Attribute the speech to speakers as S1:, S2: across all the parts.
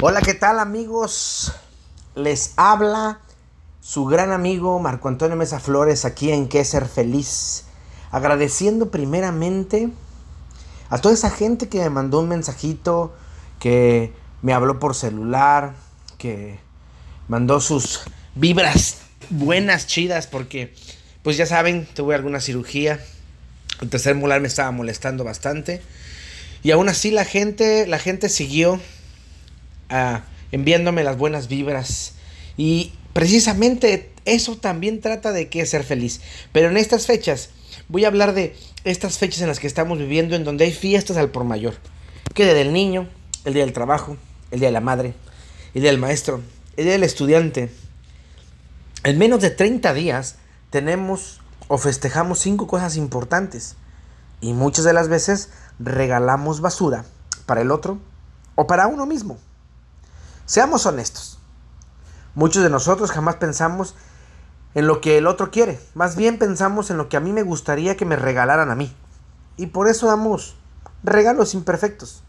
S1: Hola, ¿qué tal amigos? Les habla su gran amigo Marco Antonio Mesa Flores aquí en Qué Ser Feliz. Agradeciendo primeramente a toda esa gente que me mandó un mensajito, que me habló por celular, que mandó sus vibras buenas, chidas, porque pues ya saben, tuve alguna cirugía. El tercer molar me estaba molestando bastante. Y aún así la gente, la gente siguió enviándome las buenas vibras. Y precisamente eso también trata de que ser feliz. Pero en estas fechas, voy a hablar de estas fechas en las que estamos viviendo, en donde hay fiestas al por mayor. Que día del niño, el día del trabajo, el día de la madre, el día del maestro, el día del estudiante. En menos de 30 días tenemos o festejamos cinco cosas importantes. Y muchas de las veces regalamos basura para el otro o para uno mismo. Seamos honestos. Muchos de nosotros jamás pensamos en lo que el otro quiere. Más bien pensamos en lo que a mí me gustaría que me regalaran a mí. Y por eso damos regalos imperfectos.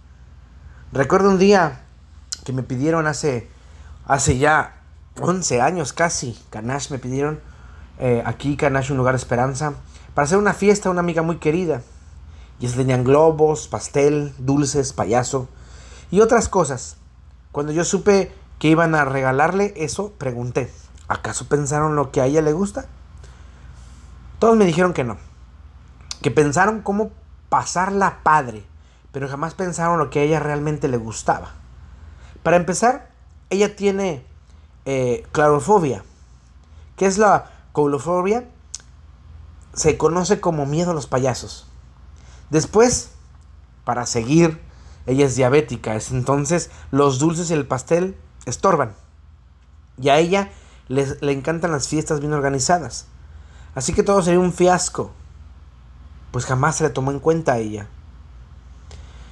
S1: Recuerdo un día que me pidieron hace, hace ya 11 años casi, Canash me pidieron eh, aquí, Canash, un lugar de esperanza, para hacer una fiesta a una amiga muy querida. Y tenían globos, pastel, dulces, payaso y otras cosas. Cuando yo supe que iban a regalarle eso, pregunté, ¿acaso pensaron lo que a ella le gusta? Todos me dijeron que no, que pensaron cómo pasarla padre, pero jamás pensaron lo que a ella realmente le gustaba. Para empezar, ella tiene eh, clarofobia. ¿Qué es la coulofobia? Se conoce como miedo a los payasos. Después, para seguir ella es diabética, entonces los dulces y el pastel estorban. Y a ella le encantan las fiestas bien organizadas. Así que todo sería un fiasco. Pues jamás se le tomó en cuenta a ella.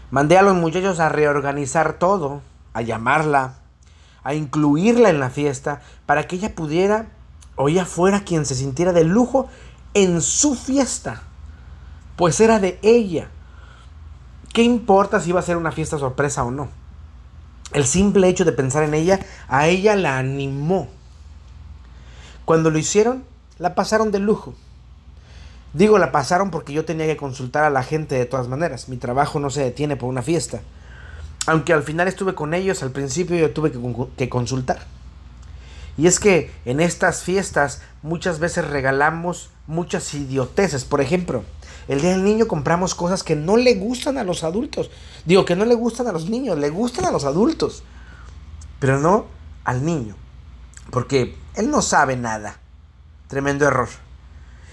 S1: Mandé a los muchachos a reorganizar todo, a llamarla, a incluirla en la fiesta, para que ella pudiera o ella fuera quien se sintiera de lujo en su fiesta. Pues era de ella. ¿Qué importa si iba a ser una fiesta sorpresa o no? El simple hecho de pensar en ella, a ella la animó. Cuando lo hicieron, la pasaron de lujo. Digo, la pasaron porque yo tenía que consultar a la gente de todas maneras. Mi trabajo no se detiene por una fiesta. Aunque al final estuve con ellos, al principio yo tuve que, que consultar. Y es que en estas fiestas muchas veces regalamos muchas idioteces. Por ejemplo, el día del niño compramos cosas que no le gustan a los adultos. Digo, que no le gustan a los niños, le gustan a los adultos. Pero no al niño. Porque él no sabe nada. Tremendo error.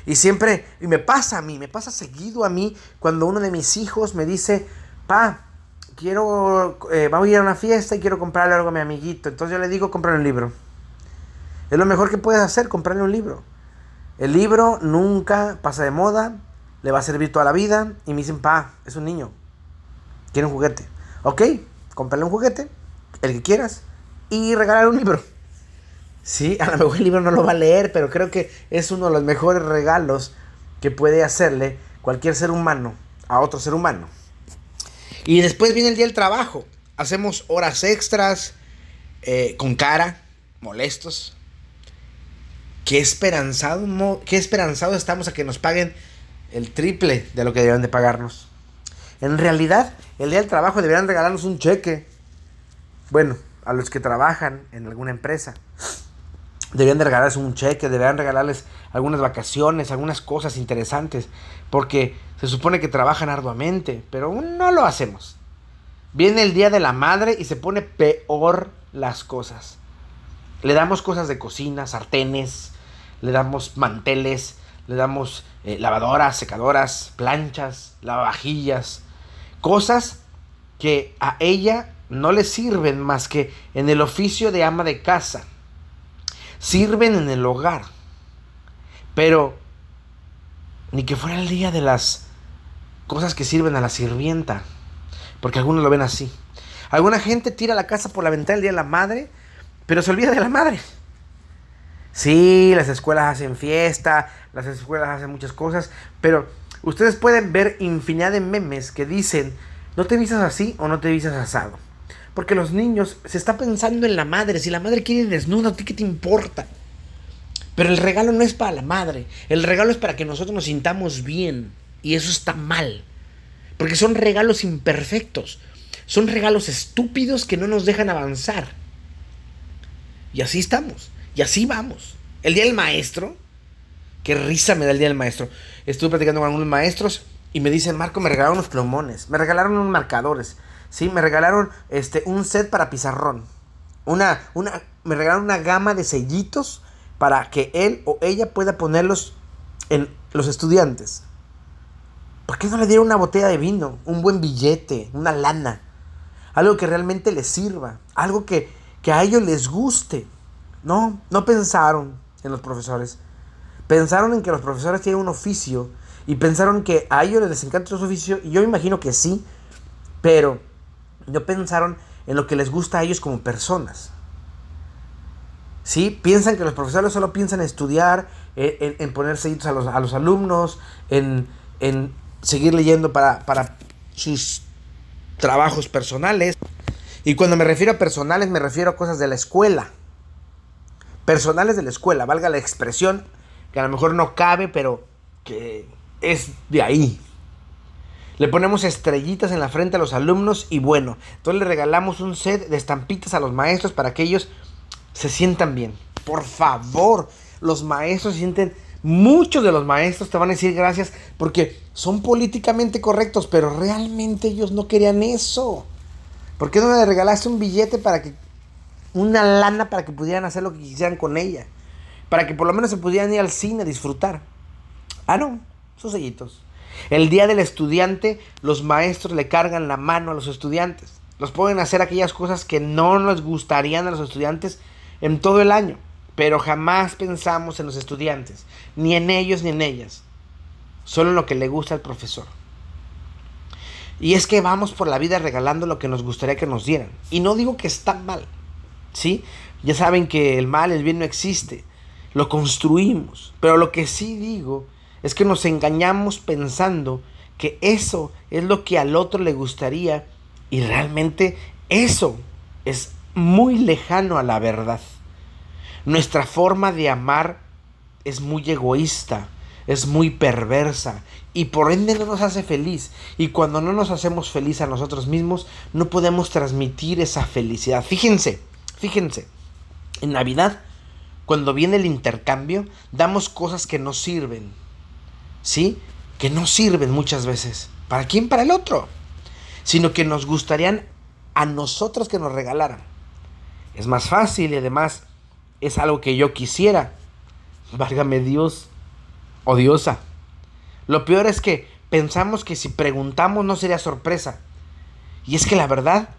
S1: Y siempre, y me pasa a mí, me pasa seguido a mí cuando uno de mis hijos me dice, pa, quiero, eh, vamos a ir a una fiesta y quiero comprarle algo a mi amiguito. Entonces yo le digo, comprarle un libro. Es lo mejor que puedes hacer, comprarle un libro. El libro nunca pasa de moda, le va a servir toda la vida. Y me dicen, pa, es un niño, quiere un juguete. Ok, cómprale un juguete, el que quieras, y regalar un libro. Sí, a lo mejor el libro no lo va a leer, pero creo que es uno de los mejores regalos que puede hacerle cualquier ser humano a otro ser humano. Y después viene el día del trabajo. Hacemos horas extras, eh, con cara, molestos. Qué esperanzado, qué esperanzado estamos a que nos paguen el triple de lo que deberían de pagarnos. En realidad, el día del trabajo deberían regalarnos un cheque. Bueno, a los que trabajan en alguna empresa. Deberían de regalarles un cheque, deberían regalarles algunas vacaciones, algunas cosas interesantes, porque se supone que trabajan arduamente, pero no lo hacemos. Viene el Día de la Madre y se pone peor las cosas. Le damos cosas de cocina, sartenes, le damos manteles, le damos eh, lavadoras, secadoras, planchas, lavavajillas, cosas que a ella no le sirven más que en el oficio de ama de casa. Sirven en el hogar. Pero ni que fuera el día de las cosas que sirven a la sirvienta. Porque algunos lo ven así. Alguna gente tira la casa por la ventana el día de la madre, pero se olvida de la madre. Sí, las escuelas hacen fiesta, las escuelas hacen muchas cosas, pero ustedes pueden ver infinidad de memes que dicen, no te vistas así o no te vistas asado. Porque los niños se está pensando en la madre. Si la madre quiere ir desnuda, ¿a ti qué te importa? Pero el regalo no es para la madre. El regalo es para que nosotros nos sintamos bien. Y eso está mal. Porque son regalos imperfectos. Son regalos estúpidos que no nos dejan avanzar. Y así estamos. Y así vamos. El día del maestro. Qué risa me da el día del maestro. Estuve platicando con algunos maestros y me dicen, Marco, me regalaron unos plumones. Me regalaron unos marcadores. Sí, me regalaron este, un set para pizarrón. Una, una, me regalaron una gama de sellitos para que él o ella pueda ponerlos en los estudiantes. ¿Por qué no le dieron una botella de vino, un buen billete, una lana? Algo que realmente les sirva, algo que, que a ellos les guste. No, no pensaron en los profesores. Pensaron en que los profesores tienen un oficio y pensaron que a ellos les encanta su oficio y yo imagino que sí, pero no pensaron en lo que les gusta a ellos como personas. ¿Sí? Piensan que los profesores solo piensan en estudiar, en, en poner sellitos a los, a los alumnos, en, en seguir leyendo para, para sus trabajos personales. Y cuando me refiero a personales, me refiero a cosas de la escuela. Personales de la escuela, valga la expresión, que a lo mejor no cabe, pero que es de ahí. Le ponemos estrellitas en la frente a los alumnos y bueno, entonces le regalamos un set de estampitas a los maestros para que ellos se sientan bien. Por favor, los maestros se sienten Muchos de los maestros te van a decir gracias porque son políticamente correctos, pero realmente ellos no querían eso. ¿Por qué no le regalaste un billete para que una lana para que pudieran hacer lo que quisieran con ella? Para que por lo menos se pudieran ir al cine a disfrutar. Ah, no, sus sellitos. El día del estudiante, los maestros le cargan la mano a los estudiantes. Los pueden hacer aquellas cosas que no les gustarían a los estudiantes en todo el año. Pero jamás pensamos en los estudiantes, ni en ellos ni en ellas, solo en lo que le gusta al profesor. Y es que vamos por la vida regalando lo que nos gustaría que nos dieran. Y no digo que está mal, ¿sí? Ya saben que el mal, el bien no existe, lo construimos. Pero lo que sí digo es que nos engañamos pensando que eso es lo que al otro le gustaría y realmente eso es muy lejano a la verdad. Nuestra forma de amar es muy egoísta, es muy perversa y por ende no nos hace feliz. Y cuando no nos hacemos feliz a nosotros mismos, no podemos transmitir esa felicidad. Fíjense, fíjense, en Navidad, cuando viene el intercambio, damos cosas que no sirven. ¿Sí? Que no sirven muchas veces. ¿Para quién? Para el otro. Sino que nos gustarían a nosotros que nos regalaran. Es más fácil y además es algo que yo quisiera. Válgame Dios, odiosa. Lo peor es que pensamos que si preguntamos no sería sorpresa. Y es que la verdad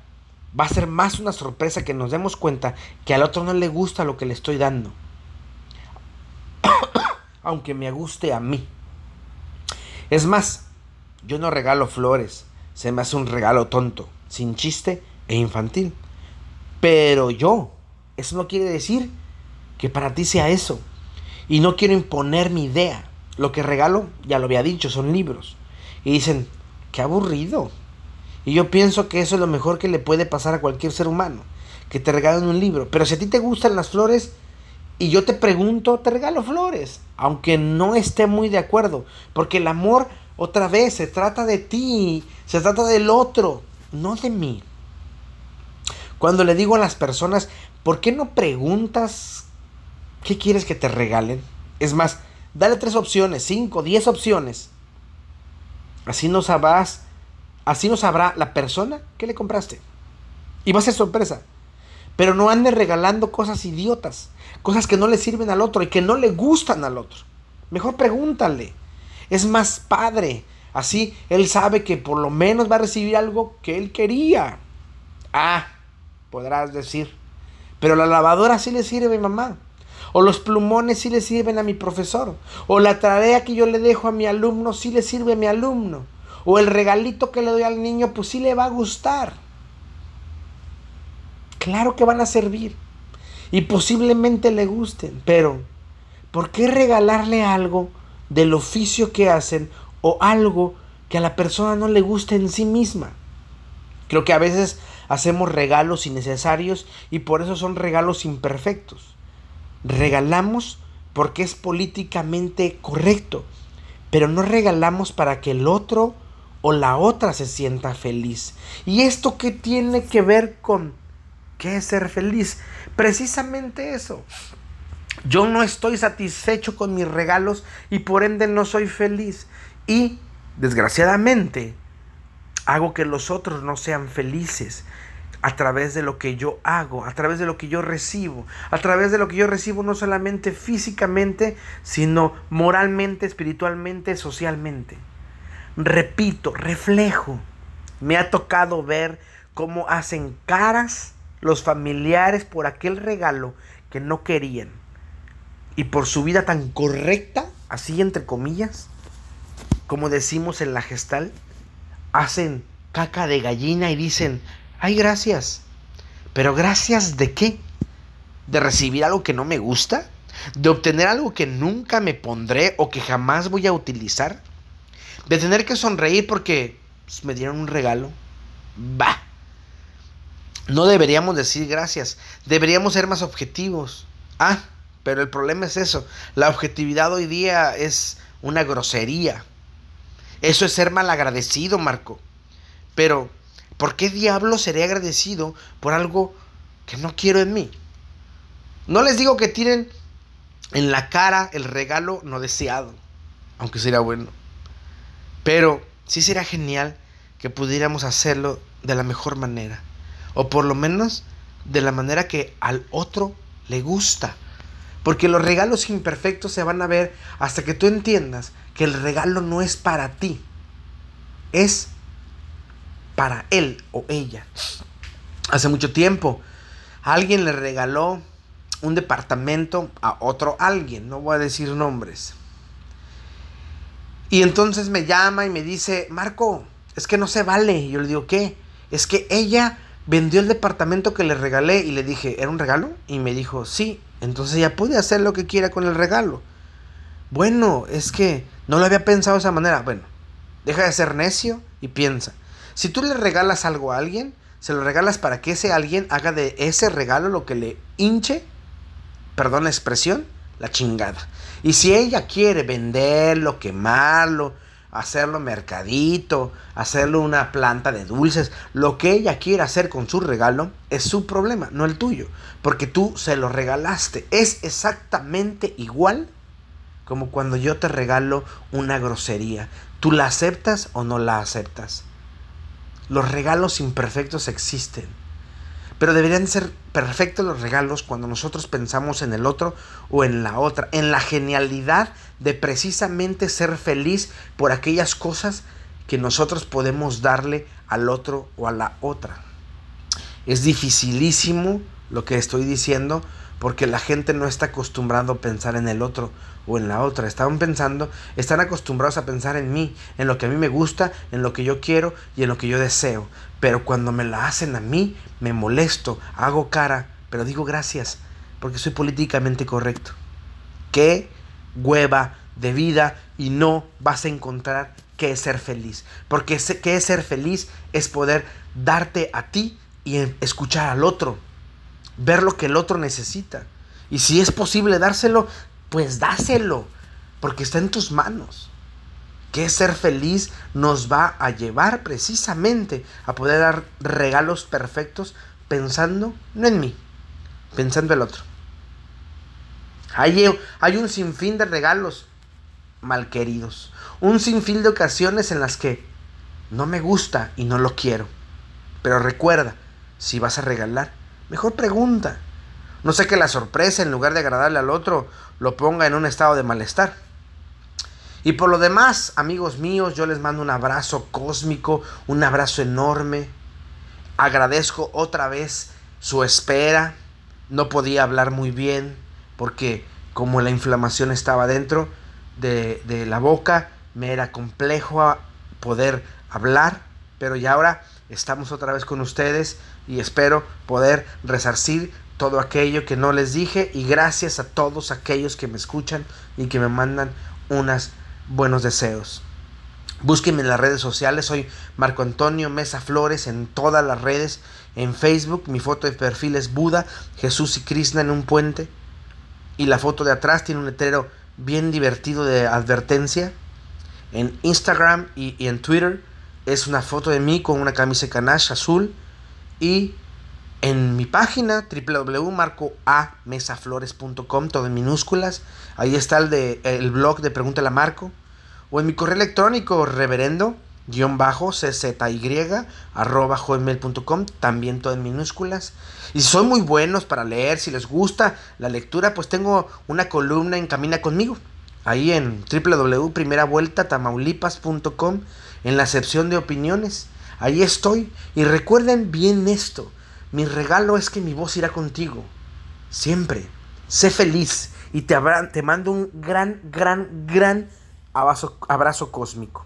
S1: va a ser más una sorpresa que nos demos cuenta que al otro no le gusta lo que le estoy dando. Aunque me guste a mí. Es más, yo no regalo flores. Se me hace un regalo tonto, sin chiste e infantil. Pero yo, eso no quiere decir que para ti sea eso. Y no quiero imponer mi idea. Lo que regalo, ya lo había dicho, son libros. Y dicen, qué aburrido. Y yo pienso que eso es lo mejor que le puede pasar a cualquier ser humano. Que te regalen un libro. Pero si a ti te gustan las flores y yo te pregunto, te regalo flores. Aunque no esté muy de acuerdo. Porque el amor, otra vez, se trata de ti. Se trata del otro. No de mí. Cuando le digo a las personas, ¿por qué no preguntas ¿Qué quieres que te regalen? Es más, dale tres opciones, cinco, diez opciones. Así no sabrás, así no sabrá la persona que le compraste. Y va a ser sorpresa. Pero no andes regalando cosas idiotas, cosas que no le sirven al otro y que no le gustan al otro. Mejor pregúntale. Es más padre. Así él sabe que por lo menos va a recibir algo que él quería. Ah, podrás decir. Pero la lavadora sí le sirve, mamá. O los plumones sí le sirven a mi profesor. O la tarea que yo le dejo a mi alumno sí le sirve a mi alumno. O el regalito que le doy al niño pues sí le va a gustar. Claro que van a servir. Y posiblemente le gusten. Pero, ¿por qué regalarle algo del oficio que hacen o algo que a la persona no le guste en sí misma? Creo que a veces hacemos regalos innecesarios y por eso son regalos imperfectos. Regalamos porque es políticamente correcto, pero no regalamos para que el otro o la otra se sienta feliz. ¿Y esto qué tiene que ver con qué es ser feliz? Precisamente eso. Yo no estoy satisfecho con mis regalos y por ende no soy feliz. Y, desgraciadamente, hago que los otros no sean felices a través de lo que yo hago, a través de lo que yo recibo, a través de lo que yo recibo no solamente físicamente, sino moralmente, espiritualmente, socialmente. Repito, reflejo. Me ha tocado ver cómo hacen caras los familiares por aquel regalo que no querían. Y por su vida tan correcta, así entre comillas, como decimos en la gestal, hacen caca de gallina y dicen, ay gracias. Pero gracias de qué? ¿De recibir algo que no me gusta? ¿De obtener algo que nunca me pondré o que jamás voy a utilizar? ¿De tener que sonreír porque pues, me dieron un regalo? Bah. No deberíamos decir gracias, deberíamos ser más objetivos. Ah, pero el problema es eso, la objetividad hoy día es una grosería. Eso es ser mal agradecido, Marco. Pero, ¿por qué diablo seré agradecido por algo que no quiero en mí? No les digo que tiren en la cara el regalo no deseado, aunque sería bueno. Pero sí sería genial que pudiéramos hacerlo de la mejor manera. O por lo menos de la manera que al otro le gusta. Porque los regalos imperfectos se van a ver hasta que tú entiendas que el regalo no es para ti, es para él o ella. Hace mucho tiempo, alguien le regaló un departamento a otro alguien, no voy a decir nombres. Y entonces me llama y me dice, Marco, es que no se vale. Y yo le digo, ¿qué? Es que ella vendió el departamento que le regalé y le dije, ¿era un regalo? Y me dijo, sí. Entonces ella puede hacer lo que quiera con el regalo. Bueno, es que no lo había pensado de esa manera. Bueno, deja de ser necio y piensa. Si tú le regalas algo a alguien, se lo regalas para que ese alguien haga de ese regalo lo que le hinche, perdón la expresión, la chingada. Y si ella quiere venderlo, quemarlo, hacerlo mercadito, hacerlo una planta de dulces, lo que ella quiera hacer con su regalo es su problema, no el tuyo, porque tú se lo regalaste. Es exactamente igual como cuando yo te regalo una grosería. ¿Tú la aceptas o no la aceptas? Los regalos imperfectos existen. Pero deberían ser perfectos los regalos cuando nosotros pensamos en el otro o en la otra, en la genialidad de precisamente ser feliz por aquellas cosas que nosotros podemos darle al otro o a la otra. Es dificilísimo lo que estoy diciendo porque la gente no está acostumbrado a pensar en el otro o en la otra. Están pensando, están acostumbrados a pensar en mí, en lo que a mí me gusta, en lo que yo quiero y en lo que yo deseo. Pero cuando me la hacen a mí, me molesto, hago cara, pero digo gracias, porque soy políticamente correcto. Qué hueva de vida y no vas a encontrar qué es ser feliz. Porque qué es ser feliz es poder darte a ti y escuchar al otro ver lo que el otro necesita. Y si es posible dárselo, pues dáselo, porque está en tus manos. Que ser feliz nos va a llevar precisamente a poder dar regalos perfectos pensando no en mí, pensando en el otro. Hay, hay un sinfín de regalos mal queridos, un sinfín de ocasiones en las que no me gusta y no lo quiero. Pero recuerda, si vas a regalar, Mejor pregunta. No sé que la sorpresa, en lugar de agradarle al otro, lo ponga en un estado de malestar. Y por lo demás, amigos míos, yo les mando un abrazo cósmico, un abrazo enorme. Agradezco otra vez su espera. No podía hablar muy bien porque como la inflamación estaba dentro de, de la boca, me era complejo poder hablar. Pero ya ahora estamos otra vez con ustedes y espero poder resarcir todo aquello que no les dije y gracias a todos aquellos que me escuchan y que me mandan unos buenos deseos. Búsquenme en las redes sociales, soy Marco Antonio Mesa Flores en todas las redes. En Facebook, mi foto de perfil es Buda, Jesús y Krishna en un puente. Y la foto de atrás tiene un letrero bien divertido de advertencia. En Instagram y, en Twitter es una foto de mí con una camisa canache azul. Y en mi página www.marcoamesaflores.com, todo en minúsculas. Ahí está el, de, el blog de Pregúntale a Marco. O en mi correo electrónico reverendo guion bajo czy arroba hotmail.com también todo en minúsculas. Y si son muy buenos para leer si les gusta la lectura pues tengo una columna en Camina conmigo. Ahí en www.primeravueltatamaulipas.com en la sección de opiniones. Ahí estoy. Y recuerden bien esto mi regalo es que mi voz irá contigo siempre sé feliz y te, te mando un gran gran gran Abrazo, abrazo cósmico.